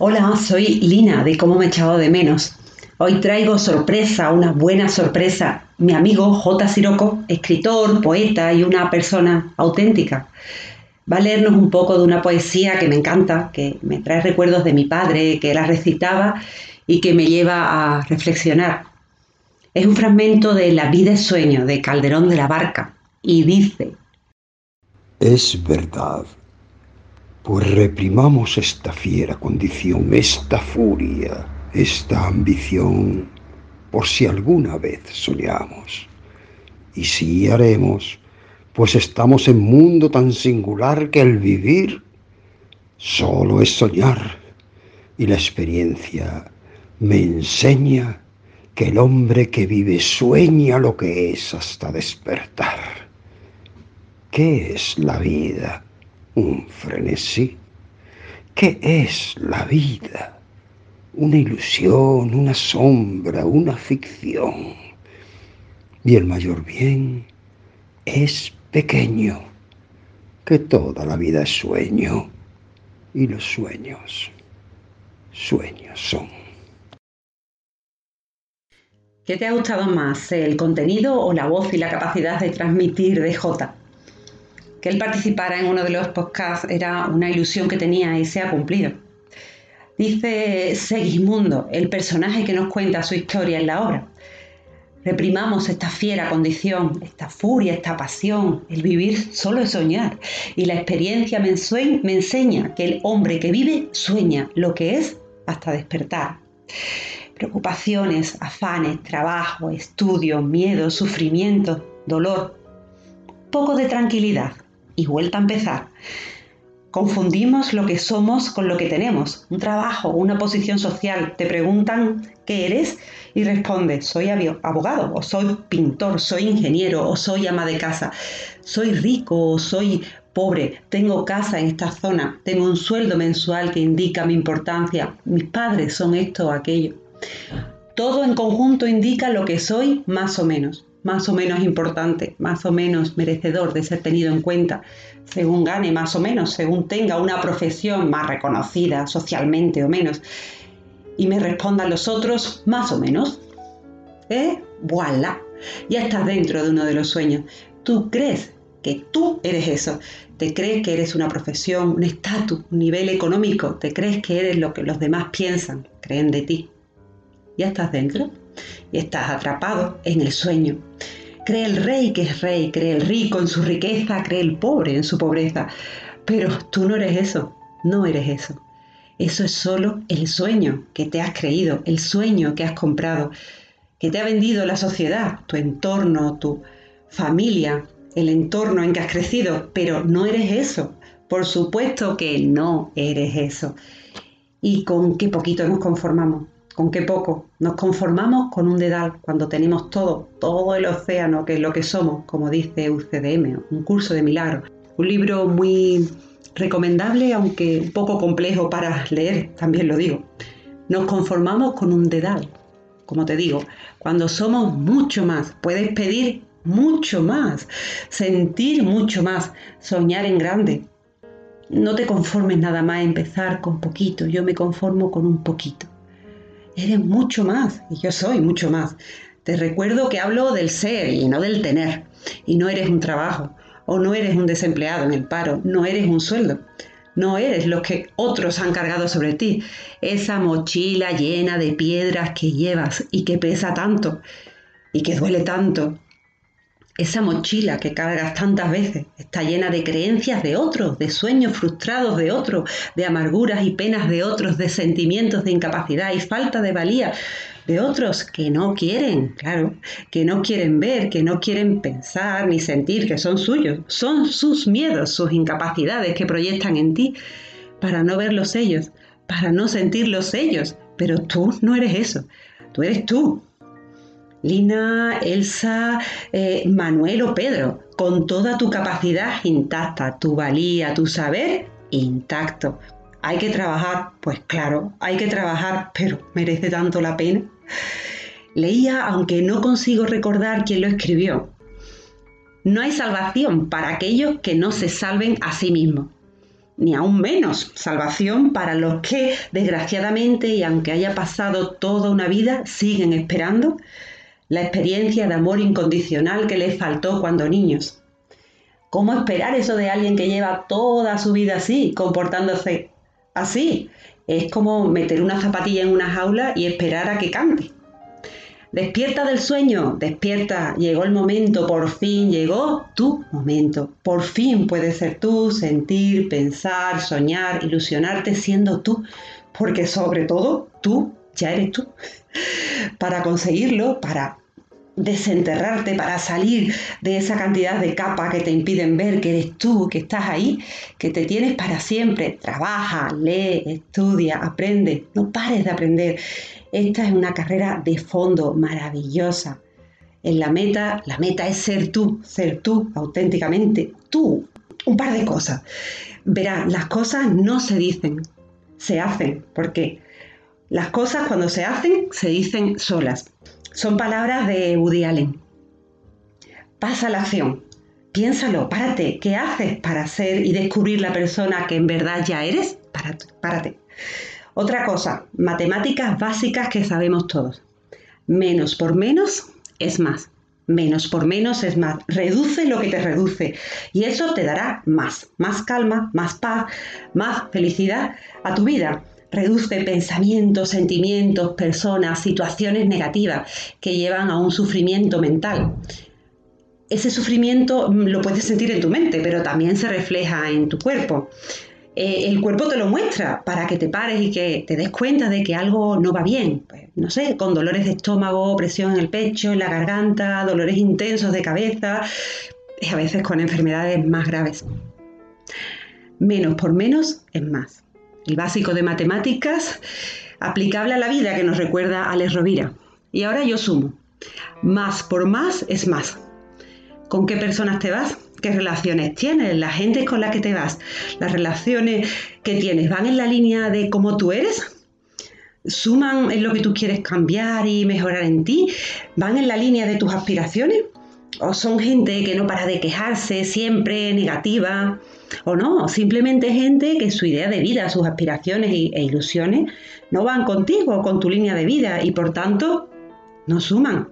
Hola, soy Lina de Cómo me echado de menos. Hoy traigo sorpresa, una buena sorpresa. Mi amigo J. Siroco, escritor, poeta y una persona auténtica. Va a leernos un poco de una poesía que me encanta, que me trae recuerdos de mi padre, que la recitaba y que me lleva a reflexionar. Es un fragmento de La vida es sueño de Calderón de la Barca y dice, Es verdad pues reprimamos esta fiera condición, esta furia, esta ambición, por si alguna vez soñamos. Y si haremos, pues estamos en mundo tan singular que el vivir solo es soñar. Y la experiencia me enseña que el hombre que vive sueña lo que es hasta despertar. ¿Qué es la vida? Un frenesí. ¿Qué es la vida? Una ilusión, una sombra, una ficción. Y el mayor bien es pequeño, que toda la vida es sueño y los sueños, sueños son. ¿Qué te ha gustado más, el contenido o la voz y la capacidad de transmitir de J? Que él participara en uno de los podcasts era una ilusión que tenía y se ha cumplido. Dice Segismundo, el personaje que nos cuenta su historia en la obra. Reprimamos esta fiera condición, esta furia, esta pasión. El vivir solo es soñar. Y la experiencia me, me enseña que el hombre que vive sueña lo que es hasta despertar. Preocupaciones, afanes, trabajo, estudio, miedo, sufrimiento, dolor. Poco de tranquilidad, y vuelta a empezar. Confundimos lo que somos con lo que tenemos. Un trabajo, una posición social. Te preguntan qué eres y respondes, soy abogado, o soy pintor, soy ingeniero, o soy ama de casa. Soy rico, o soy pobre. Tengo casa en esta zona. Tengo un sueldo mensual que indica mi importancia. Mis padres son esto o aquello. Todo en conjunto indica lo que soy más o menos más o menos importante, más o menos merecedor de ser tenido en cuenta, según gane más o menos, según tenga una profesión más reconocida socialmente o menos, y me respondan los otros más o menos. ¿Eh? ¡Voilà! Ya estás dentro de uno de los sueños. Tú crees que tú eres eso. Te crees que eres una profesión, un estatus, un nivel económico. Te crees que eres lo que los demás piensan, creen de ti. ¿Ya estás dentro? Y estás atrapado en el sueño. Cree el rey que es rey, cree el rico en su riqueza, cree el pobre en su pobreza. Pero tú no eres eso, no eres eso. Eso es solo el sueño que te has creído, el sueño que has comprado, que te ha vendido la sociedad, tu entorno, tu familia, el entorno en que has crecido, pero no eres eso. Por supuesto que no eres eso. ¿Y con qué poquito nos conformamos? Con qué poco. Nos conformamos con un dedal cuando tenemos todo, todo el océano, que es lo que somos, como dice UCDM, un curso de milagros. Un libro muy recomendable, aunque un poco complejo para leer, también lo digo. Nos conformamos con un dedal, como te digo, cuando somos mucho más, puedes pedir mucho más, sentir mucho más, soñar en grande. No te conformes nada más empezar con poquito, yo me conformo con un poquito. Eres mucho más y yo soy mucho más. Te recuerdo que hablo del ser y no del tener. Y no eres un trabajo o no eres un desempleado en el paro, no eres un sueldo. No eres lo que otros han cargado sobre ti. Esa mochila llena de piedras que llevas y que pesa tanto y que duele tanto esa mochila que cargas tantas veces está llena de creencias de otros, de sueños frustrados de otros, de amarguras y penas de otros, de sentimientos de incapacidad y falta de valía de otros que no quieren, claro, que no quieren ver, que no quieren pensar ni sentir que son suyos. Son sus miedos, sus incapacidades que proyectan en ti para no verlos ellos, para no sentirlos ellos. Pero tú no eres eso, tú eres tú, Lina, Elsa, eh, Manuel o Pedro, con toda tu capacidad intacta, tu valía, tu saber intacto. ¿Hay que trabajar? Pues claro, hay que trabajar, pero ¿merece tanto la pena? Leía, aunque no consigo recordar quién lo escribió. No hay salvación para aquellos que no se salven a sí mismos. ni aún menos salvación para los que, desgraciadamente, y aunque haya pasado toda una vida, siguen esperando la experiencia de amor incondicional que les faltó cuando niños. ¿Cómo esperar eso de alguien que lleva toda su vida así, comportándose así? Es como meter una zapatilla en una jaula y esperar a que cante. Despierta del sueño, despierta, llegó el momento, por fin llegó tu momento. Por fin puedes ser tú, sentir, pensar, soñar, ilusionarte siendo tú, porque sobre todo tú ya eres tú. Para conseguirlo, para desenterrarte, para salir de esa cantidad de capas que te impiden ver que eres tú, que estás ahí, que te tienes para siempre. Trabaja, lee, estudia, aprende, no pares de aprender. Esta es una carrera de fondo maravillosa. En la meta, la meta es ser tú, ser tú auténticamente, tú. Un par de cosas. Verá, las cosas no se dicen, se hacen, porque las cosas cuando se hacen se dicen solas. Son palabras de Woody Allen. Pasa la acción. Piénsalo, párate. ¿Qué haces para ser y descubrir la persona que en verdad ya eres? Párate. párate. Otra cosa, matemáticas básicas que sabemos todos. Menos por menos es más. Menos por menos es más. Reduce lo que te reduce. Y eso te dará más. Más calma, más paz, más felicidad a tu vida. Reduce pensamientos, sentimientos, personas, situaciones negativas que llevan a un sufrimiento mental. Ese sufrimiento mm, lo puedes sentir en tu mente, pero también se refleja en tu cuerpo. Eh, el cuerpo te lo muestra para que te pares y que te des cuenta de que algo no va bien. Pues, no sé, con dolores de estómago, presión en el pecho, en la garganta, dolores intensos de cabeza, y a veces con enfermedades más graves. Menos por menos es más. El básico de matemáticas aplicable a la vida que nos recuerda Alex Rovira. Y ahora yo sumo. Más por más es más. ¿Con qué personas te vas? ¿Qué relaciones tienes? ¿La gente con la que te vas? ¿Las relaciones que tienes van en la línea de cómo tú eres? ¿Suman en lo que tú quieres cambiar y mejorar en ti? ¿Van en la línea de tus aspiraciones? ¿O son gente que no para de quejarse, siempre negativa? ¿O no? Simplemente gente que su idea de vida, sus aspiraciones e ilusiones no van contigo, con tu línea de vida y por tanto no suman.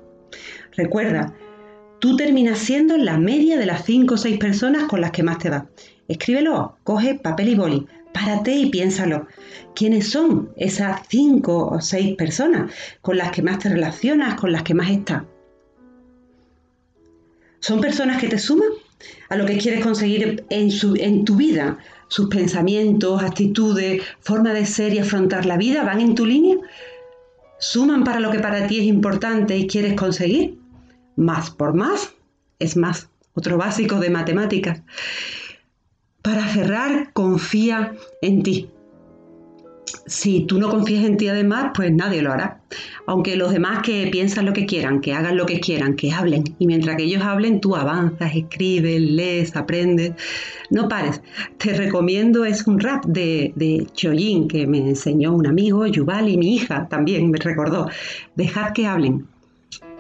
Recuerda, tú terminas siendo la media de las 5 o 6 personas con las que más te va. Escríbelo, coge papel y boli, párate y piénsalo. ¿Quiénes son esas 5 o 6 personas con las que más te relacionas, con las que más estás? ¿Son personas que te suman a lo que quieres conseguir en, en tu vida? ¿Sus pensamientos, actitudes, forma de ser y afrontar la vida van en tu línea? ¿Suman para lo que para ti es importante y quieres conseguir? Más por más es más. Otro básico de matemáticas. Para cerrar, confía en ti. Si tú no confías en ti además, pues nadie lo hará. Aunque los demás que piensan lo que quieran, que hagan lo que quieran, que hablen. Y mientras que ellos hablen, tú avanzas, escribes, lees, aprendes. No pares. Te recomiendo, es un rap de, de Choyin que me enseñó un amigo, Yuval, y mi hija también me recordó. Dejad que hablen.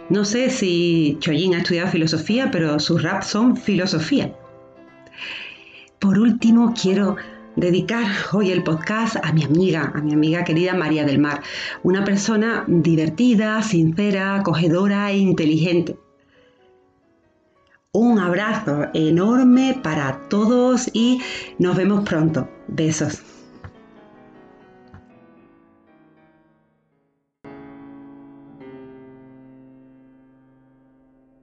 No sé si Choyin ha estudiado filosofía, pero sus raps son filosofía. Por último, quiero dedicar hoy el podcast a mi amiga, a mi amiga querida María del Mar, una persona divertida, sincera, acogedora e inteligente. Un abrazo enorme para todos y nos vemos pronto. Besos.